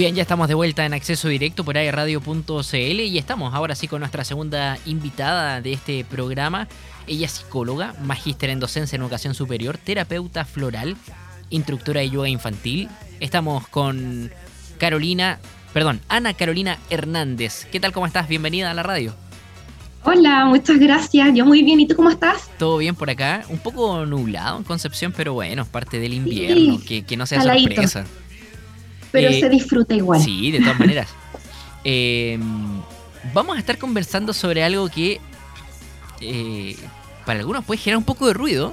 Bien, ya estamos de vuelta en acceso directo por airradio.cl y estamos ahora sí con nuestra segunda invitada de este programa. Ella es psicóloga, magíster en docencia en educación superior, terapeuta floral, instructora de yoga infantil. Estamos con Carolina, perdón, Ana Carolina Hernández. ¿Qué tal? ¿Cómo estás? Bienvenida a la radio. Hola, muchas gracias. Yo muy bien. ¿Y tú cómo estás? Todo bien por acá. Un poco nublado en Concepción, pero bueno, es parte del invierno. que, no sea sorpresa. Pero eh, se disfruta igual. Sí, de todas maneras. Em, vamos a estar conversando sobre algo que eh, para algunos puede generar un poco de ruido,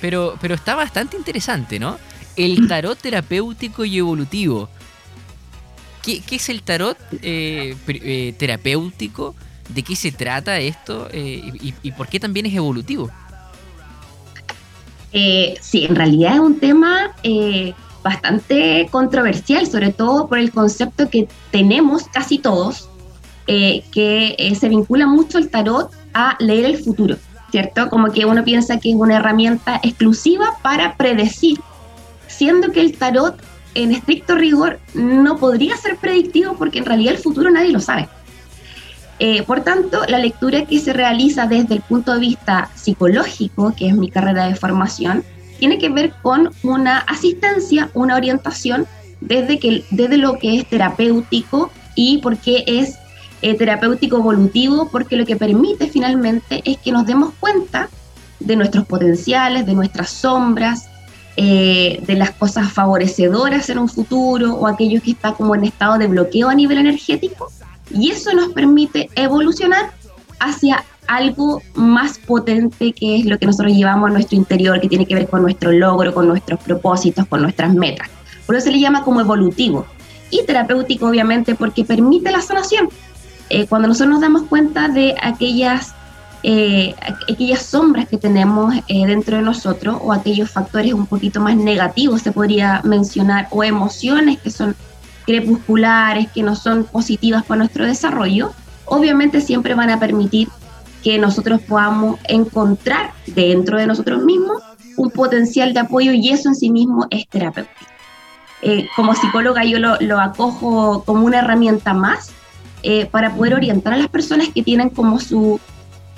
pero, pero está bastante interesante, ¿no? El tarot terapéutico y evolutivo. ¿Qué, es el tarot eh, terapéutico? ¿De qué se trata esto? Y, y, por qué también es evolutivo? sí, en realidad es un tema bastante controversial, sobre todo por el concepto que tenemos casi todos, eh, que eh, se vincula mucho el tarot a leer el futuro, ¿cierto? Como que uno piensa que es una herramienta exclusiva para predecir, siendo que el tarot en estricto rigor no podría ser predictivo porque en realidad el futuro nadie lo sabe. Eh, por tanto, la lectura que se realiza desde el punto de vista psicológico, que es mi carrera de formación, tiene que ver con una asistencia, una orientación desde, que, desde lo que es terapéutico y por qué es eh, terapéutico evolutivo, porque lo que permite finalmente es que nos demos cuenta de nuestros potenciales, de nuestras sombras, eh, de las cosas favorecedoras en un futuro o aquello que está como en estado de bloqueo a nivel energético. Y eso nos permite evolucionar hacia algo más potente que es lo que nosotros llevamos a nuestro interior, que tiene que ver con nuestro logro, con nuestros propósitos, con nuestras metas. Por eso se le llama como evolutivo. Y terapéutico, obviamente, porque permite la sanación. Eh, cuando nosotros nos damos cuenta de aquellas, eh, aquellas sombras que tenemos eh, dentro de nosotros o aquellos factores un poquito más negativos, se podría mencionar, o emociones que son crepusculares, que no son positivas para nuestro desarrollo, obviamente siempre van a permitir que nosotros podamos encontrar dentro de nosotros mismos un potencial de apoyo y eso en sí mismo es terapéutico. Eh, como psicóloga yo lo, acojo como una herramienta más eh, para poder orientar a las personas que tienen como su,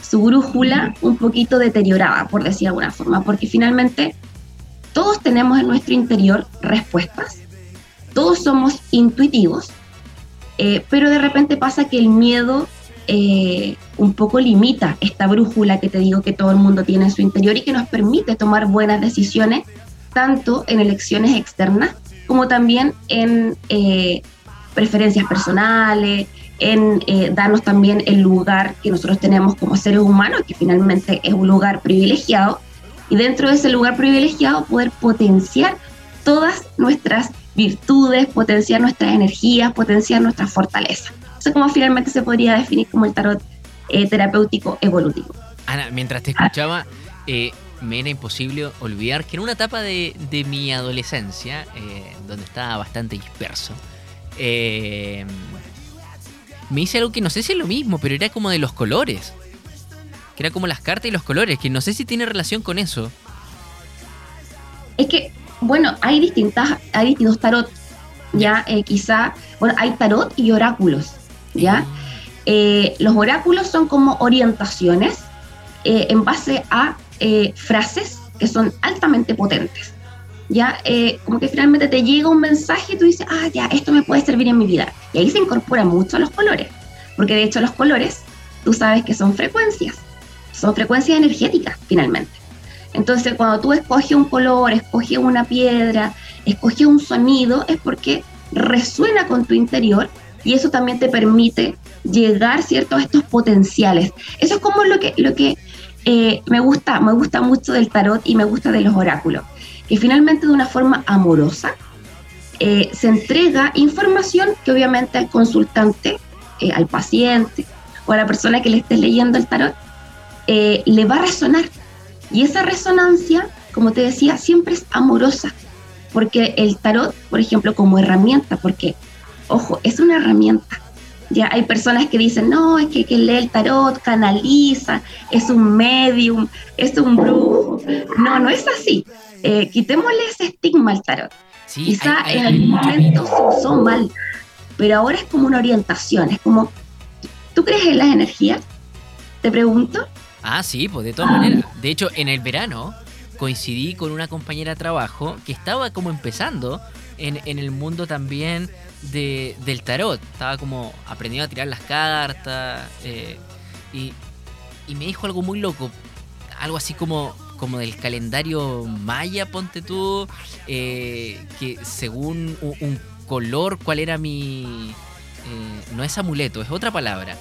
su brújula un poquito deteriorada, por decir de alguna forma, porque finalmente todos tenemos en nuestro interior respuestas, todos somos intuitivos, eh, pero de repente pasa que el miedo eh, un poco limita esta brújula que te digo que todo el mundo tiene en su interior y que nos permite tomar buenas decisiones, tanto en elecciones externas como también en eh, preferencias personales, en eh, darnos también el lugar que nosotros tenemos como seres humanos, que finalmente es un lugar privilegiado, y dentro de ese lugar privilegiado poder potenciar todas nuestras virtudes, potenciar nuestras energías, potenciar nuestras fortalezas. Eso como finalmente se podría definir como el tarot eh, terapéutico evolutivo. Ana, mientras te escuchaba, eh, me era imposible olvidar que en una etapa de, mi adolescencia, eh, donde estaba bastante disperso, me hice algo que no sé si es lo mismo, pero era como de los colores. Que era como las cartas y los colores, que no sé si tiene relación con eso. Es que, bueno, hay distintas, hay distintos tarot. Ya, quizá, bueno, hay tarot y oráculos. ¿Ya? Eh, los oráculos son como orientaciones eh, en base a eh, frases que son altamente potentes. ¿ya? como que finalmente te llega un mensaje y tú dices, ah, ya, esto me puede servir en mi vida. Y ahí se incorporan mucho los colores, porque de hecho los colores, tú sabes que son frecuencias, son frecuencias energéticas finalmente. Entonces, cuando tú escoges un color, escoges una piedra, escoges un sonido, es porque resuena con tu interior y eso también te permite llegar ¿cierto? a estos potenciales. Eso es como lo que, lo que eh, me gusta, me gusta mucho del tarot y me gusta de los oráculos, que finalmente de una forma amorosa eh, se entrega información que obviamente al consultante, eh, al paciente o a la persona que le esté leyendo el tarot, le va a resonar. Y esa resonancia, como te decía, siempre es amorosa, porque el tarot, por ejemplo, como herramienta, porque ojo, es una herramienta. Ya hay personas que dicen, no, es que, que lee el tarot, canaliza, es un medium, es un brujo. No, no es así. Eh, quitémosle ese estigma al tarot. Quizá en algún momento se usó mal, pero ahora es como una orientación, es como, ¿tú crees en las energías? Te pregunto. Ah, sí, pues de todas maneras. De hecho, en el verano coincidí con una compañera de trabajo que estaba como empezando en, en el mundo también de, del tarot. Estaba como aprendiendo a tirar las cartas eh, y, me dijo algo muy loco. Algo así como, como del calendario maya, ponte tú, eh, que según un, color, cuál era mi... Eh, no es amuleto, es otra palabra.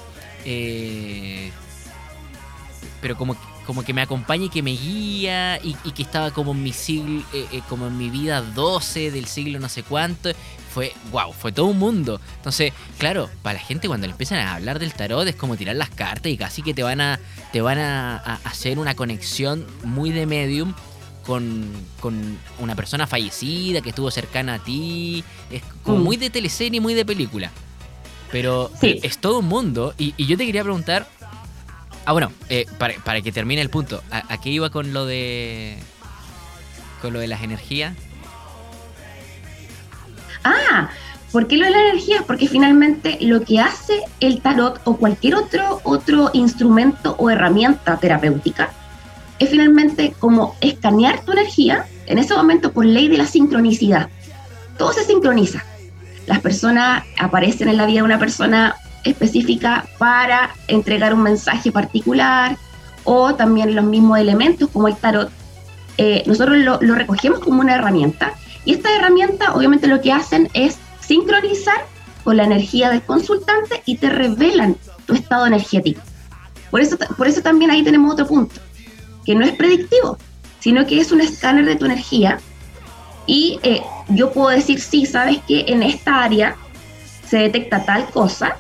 pero como como que me acompaña y que me guía y, que estaba como en mi siglo, eh, eh, como en mi vida 12 del siglo no sé cuánto. Fue, wow, fue todo un mundo. Entonces, claro, para la gente cuando le empiezan a hablar del tarot es como tirar las cartas y casi que te van a, te van a, hacer una conexión muy de medium con, con, una persona fallecida que estuvo cercana a ti. Es como mm. muy de teleserie, muy de película. Pero es todo un mundo. Y, y, yo te quería preguntar, Ah, bueno, eh, para, que termine el punto, ¿a, qué iba con lo de. con lo de las energías? Ah, ¿por qué lo de las energías? Porque finalmente lo que hace el tarot o cualquier otro, otro instrumento o herramienta terapéutica es finalmente como escanear tu energía en ese momento por ley de la sincronicidad. Todo se sincroniza. Las personas aparecen en la vida de una persona específica para entregar un mensaje particular o también los mismos elementos como el tarot. Eh, nosotros lo, recogemos como una herramienta y esta herramienta obviamente lo que hacen es sincronizar con la energía del consultante y te revelan tu estado energético. Por eso, por eso también ahí tenemos otro punto, que no es predictivo, sino que es un escáner de tu energía y eh, yo puedo decir, sí, sabes que en esta área se detecta tal cosa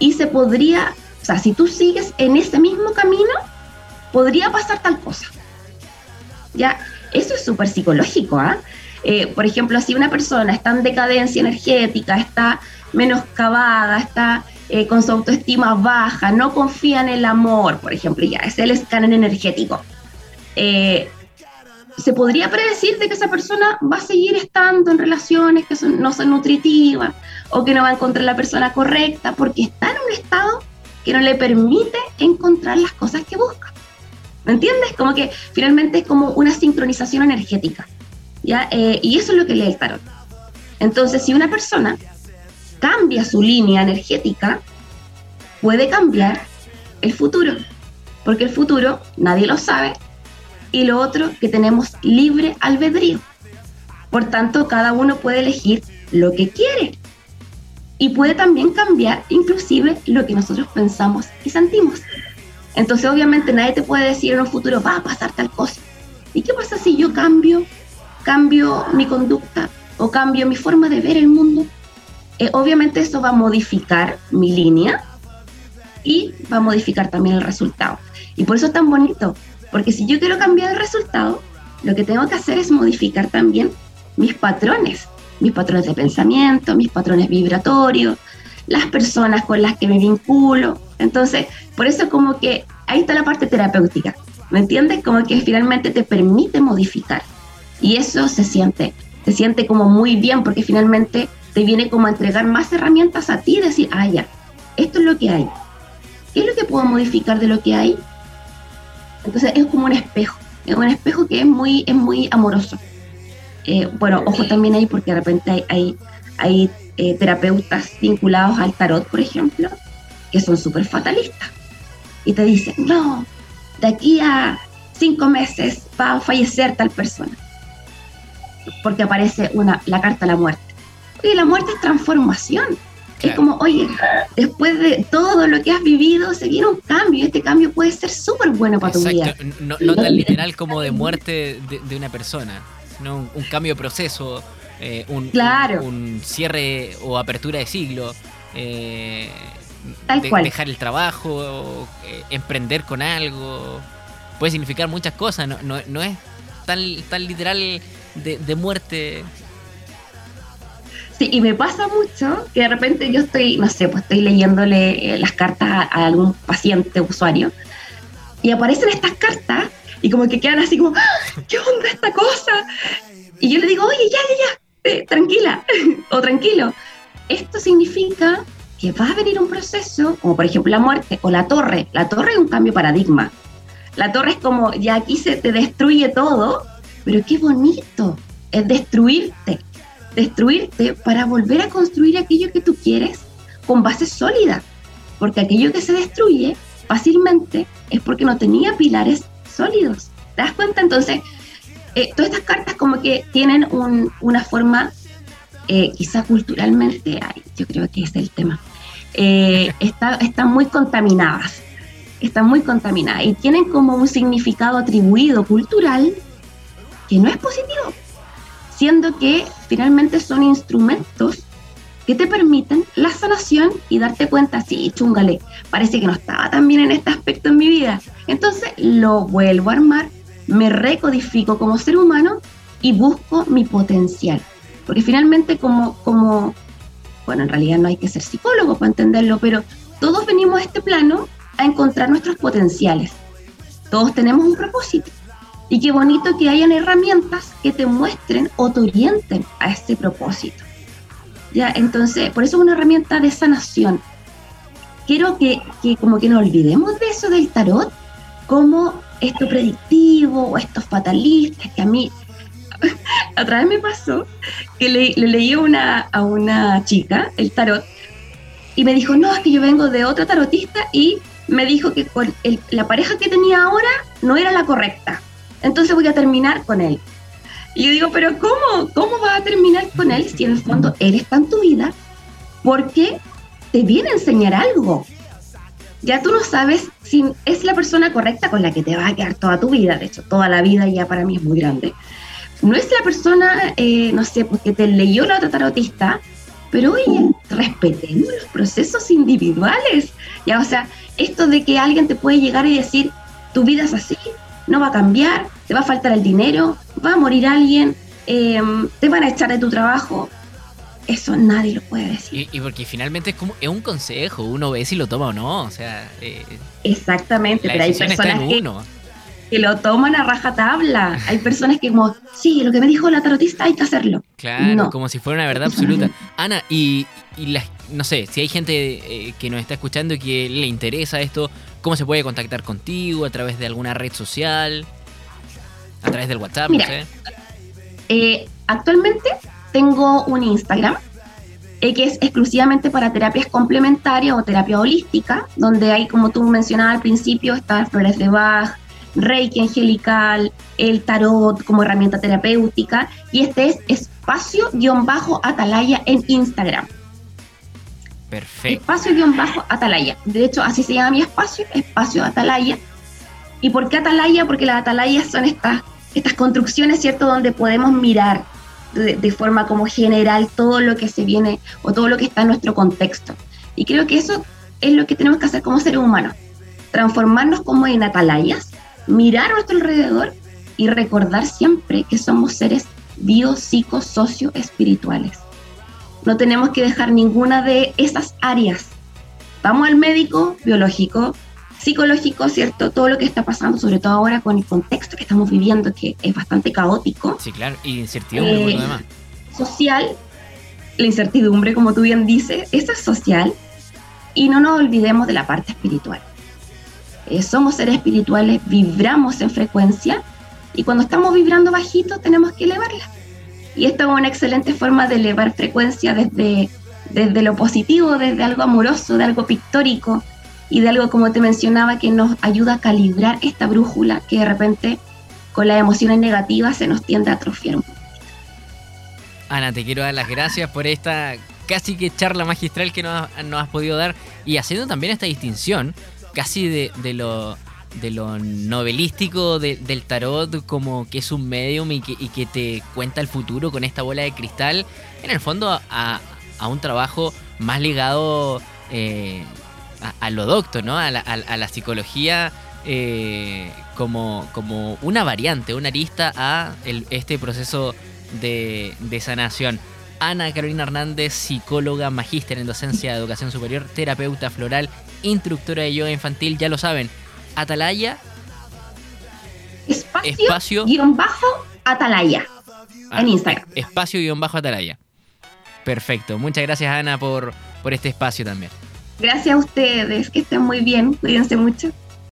y se podría, o sea, si tú sigues en ese mismo camino, podría pasar tal cosa. Ya, eso es súper psicológico, ¿ah? ¿eh? por ejemplo, si una persona está en decadencia energética, está menoscabada, está eh, con su autoestima baja, no confía en el amor, por ejemplo, ya, es el escáner energético. Se podría predecir de que esa persona va a seguir estando en relaciones que no son nutritivas o que no va a encontrar la persona correcta porque está en un estado que no le permite encontrar las cosas que busca. ¿Me entiendes? Como que finalmente es como una sincronización energética. Eh, y eso es lo que lee el tarot. Entonces, si una persona cambia su línea energética, puede cambiar el futuro. Porque el futuro nadie lo sabe, y lo otro, que tenemos libre albedrío. Por tanto, cada uno puede elegir lo que quiere y puede también cambiar inclusive lo que nosotros pensamos y sentimos. Entonces, obviamente, nadie te puede decir en un futuro va a pasar tal cosa. ¿Y qué pasa si yo cambio, cambio mi conducta o cambio mi forma de ver el mundo? Eh, obviamente eso va a modificar mi línea y va a modificar también el resultado. Y por eso es tan bonito, porque si yo quiero cambiar el resultado, lo que tengo que hacer es modificar también mis patrones, mis patrones de pensamiento, mis patrones vibratorios, las personas con las que me vinculo. Entonces, por eso como que ahí está la parte terapéutica, ¿me entiendes? Como que finalmente te permite modificar. Y eso se siente, se siente como muy bien porque finalmente te viene como a entregar más herramientas a ti y decir, ah, ya, esto es lo que hay. ¿Qué es lo que puedo modificar de lo que hay? Entonces es como un espejo, es un espejo que es muy, es muy amoroso. Eh, bueno, ojo también ahí porque de repente hay, hay, hay eh, terapeutas vinculados al tarot, por ejemplo, que son súper fatalistas. Y te dicen, no, de aquí a cinco meses va a fallecer tal persona. Porque aparece una, la carta de la muerte. Y la muerte es transformación es como, oye, después de todo lo que has vivido, se viene un cambio y este cambio puede ser súper bueno para tu vida. No, no, tan literal como de muerte de, una persona, sino un, cambio de proceso, eh, un, un, cierre o apertura de siglo. Eh, dejar el trabajo, eh, emprender con algo, puede significar muchas cosas, no, no, no es tan, tan literal de, de muerte Y me pasa mucho que de repente yo estoy, no sé, pues estoy leyéndole eh, las cartas a, algún paciente, usuario, y aparecen estas cartas y como que quedan así como, ¡Ah! ¿qué onda esta cosa? Y yo le digo, oye, ya, ya, ya, eh, tranquila o tranquilo. Esto significa que va a venir un proceso, como por ejemplo la muerte o la torre. La torre es un cambio de paradigma. La torre es como, ya aquí se te destruye todo, pero qué bonito es destruirte. Destruirte para volver a construir aquello que tú quieres con base sólida. Porque aquello que se destruye fácilmente es porque no tenía pilares sólidos. ¿Te das cuenta? Entonces, eh, todas estas cartas como que tienen una forma, eh, quizá culturalmente, yo creo que es el tema, eh, están muy contaminadas, están muy contaminadas y tienen como un significado atribuido cultural que no es positivo, siendo que finalmente son instrumentos que te permiten la sanación y darte cuenta, sí, chungale, parece que no estaba tan bien en este aspecto en mi vida. Entonces lo vuelvo a armar, me recodifico como ser humano y busco mi potencial. Porque finalmente como, como bueno, en realidad no hay que ser psicólogo para entenderlo, pero todos venimos a este plano a encontrar nuestros potenciales. Todos tenemos un propósito. Y qué bonito que hayan herramientas que te muestren o te orienten a este propósito. Ya, entonces, por eso es una herramienta de sanación. Quiero que, que como que no olvidemos de eso del tarot, como esto predictivo o estos fatalistas que a mí otra vez me pasó que le, leí una, a una chica el tarot y me dijo, no, es que yo vengo de otra tarotista y me dijo que la pareja que tenía ahora no era la correcta. Entonces voy a terminar con él. Y yo digo, pero ¿cómo? ¿Cómo vas a terminar con él si en el fondo él está en tu vida? Porque te viene a enseñar algo. Ya tú no sabes si es la persona correcta con la que te va a quedar toda tu vida. De hecho, toda la vida ya para mí es muy grande no es la persona, eh, no sé, porque te leyó la otra tarotista, pero oye, respetemos los procesos individuales. Ya, o sea, esto de que alguien te puede llegar y decir, tu vida es así, no va a cambiar, te va a faltar el dinero, va a morir alguien, em, te van a echar de tu trabajo. Eso nadie lo puede decir. Y, porque finalmente es como es un consejo, uno ve si lo toma o no, o sea. Eh, Exactamente, pero hay personas que, que lo toman a rajatabla. Hay personas que como, sí, lo que me dijo la tarotista hay que hacerlo. Claro, como si fuera una verdad absoluta. Ana, y, no sé, si hay gente eh, que nos está escuchando y que le interesa esto, ¿cómo se puede contactar contigo? ¿A través de alguna red social? ¿A través del WhatsApp? no sé. Eh, actualmente tengo un Instagram eh, que es exclusivamente para terapias complementarias o terapia holística, donde hay, como tú mencionabas al principio, está Flores de Bach, Reiki angelical, el tarot como herramienta terapéutica y este es espacio-atalaya en Instagram. Perfecto. Espacio-atalaya. De hecho, así se llama mi espacio, espacio atalaya. ¿Y por qué atalaya? Porque las atalayas son estas, construcciones, ¿cierto?, donde podemos mirar de, forma como general todo lo que se viene o todo lo que está en nuestro contexto. Y creo que eso es lo que tenemos que hacer como seres humanos, transformarnos como en atalayas mirar a nuestro alrededor y recordar siempre que somos seres bio, psico, socio, espirituales. No tenemos que dejar ninguna de esas áreas. Vamos al médico biológico, psicológico, ¿cierto? Todo lo que está pasando, sobre todo ahora con el contexto que estamos viviendo, que es bastante caótico. Sí, claro, y incertidumbre eh, Social, la incertidumbre, como tú bien dices, esa es social. Y no nos olvidemos de la parte espiritual. Eh, somos seres espirituales, vibramos en frecuencia y cuando estamos vibrando bajito tenemos que elevarla. Y esta es una excelente forma de elevar frecuencia desde, desde lo positivo, desde algo amoroso, de algo pictórico y de algo, como te mencionaba, que nos ayuda a calibrar esta brújula que de repente con las emociones negativas se nos tiende a atrofiar. Ana, te quiero dar las gracias por esta casi que charla magistral que nos, nos has podido dar y haciendo también esta distinción casi de, de lo de lo novelístico del tarot como que es un medium y que, y que, te cuenta el futuro con esta bola de cristal, en el fondo a, a un trabajo más ligado eh, a, lo docto, ¿no? A la, a, la psicología eh, como, como una variante, una arista a este proceso de, de sanación. Ana Carolina Hernández, psicóloga, magíster en docencia de educación superior, terapeuta floral, instructora de yoga infantil, ya lo saben. Atalaya. Espacio, espacio guion bajo Atalaya. en Instagram. Espacio-atalaya. Perfecto. Muchas gracias, Ana, por, por este espacio también. Gracias a ustedes, que estén muy bien, cuídense mucho.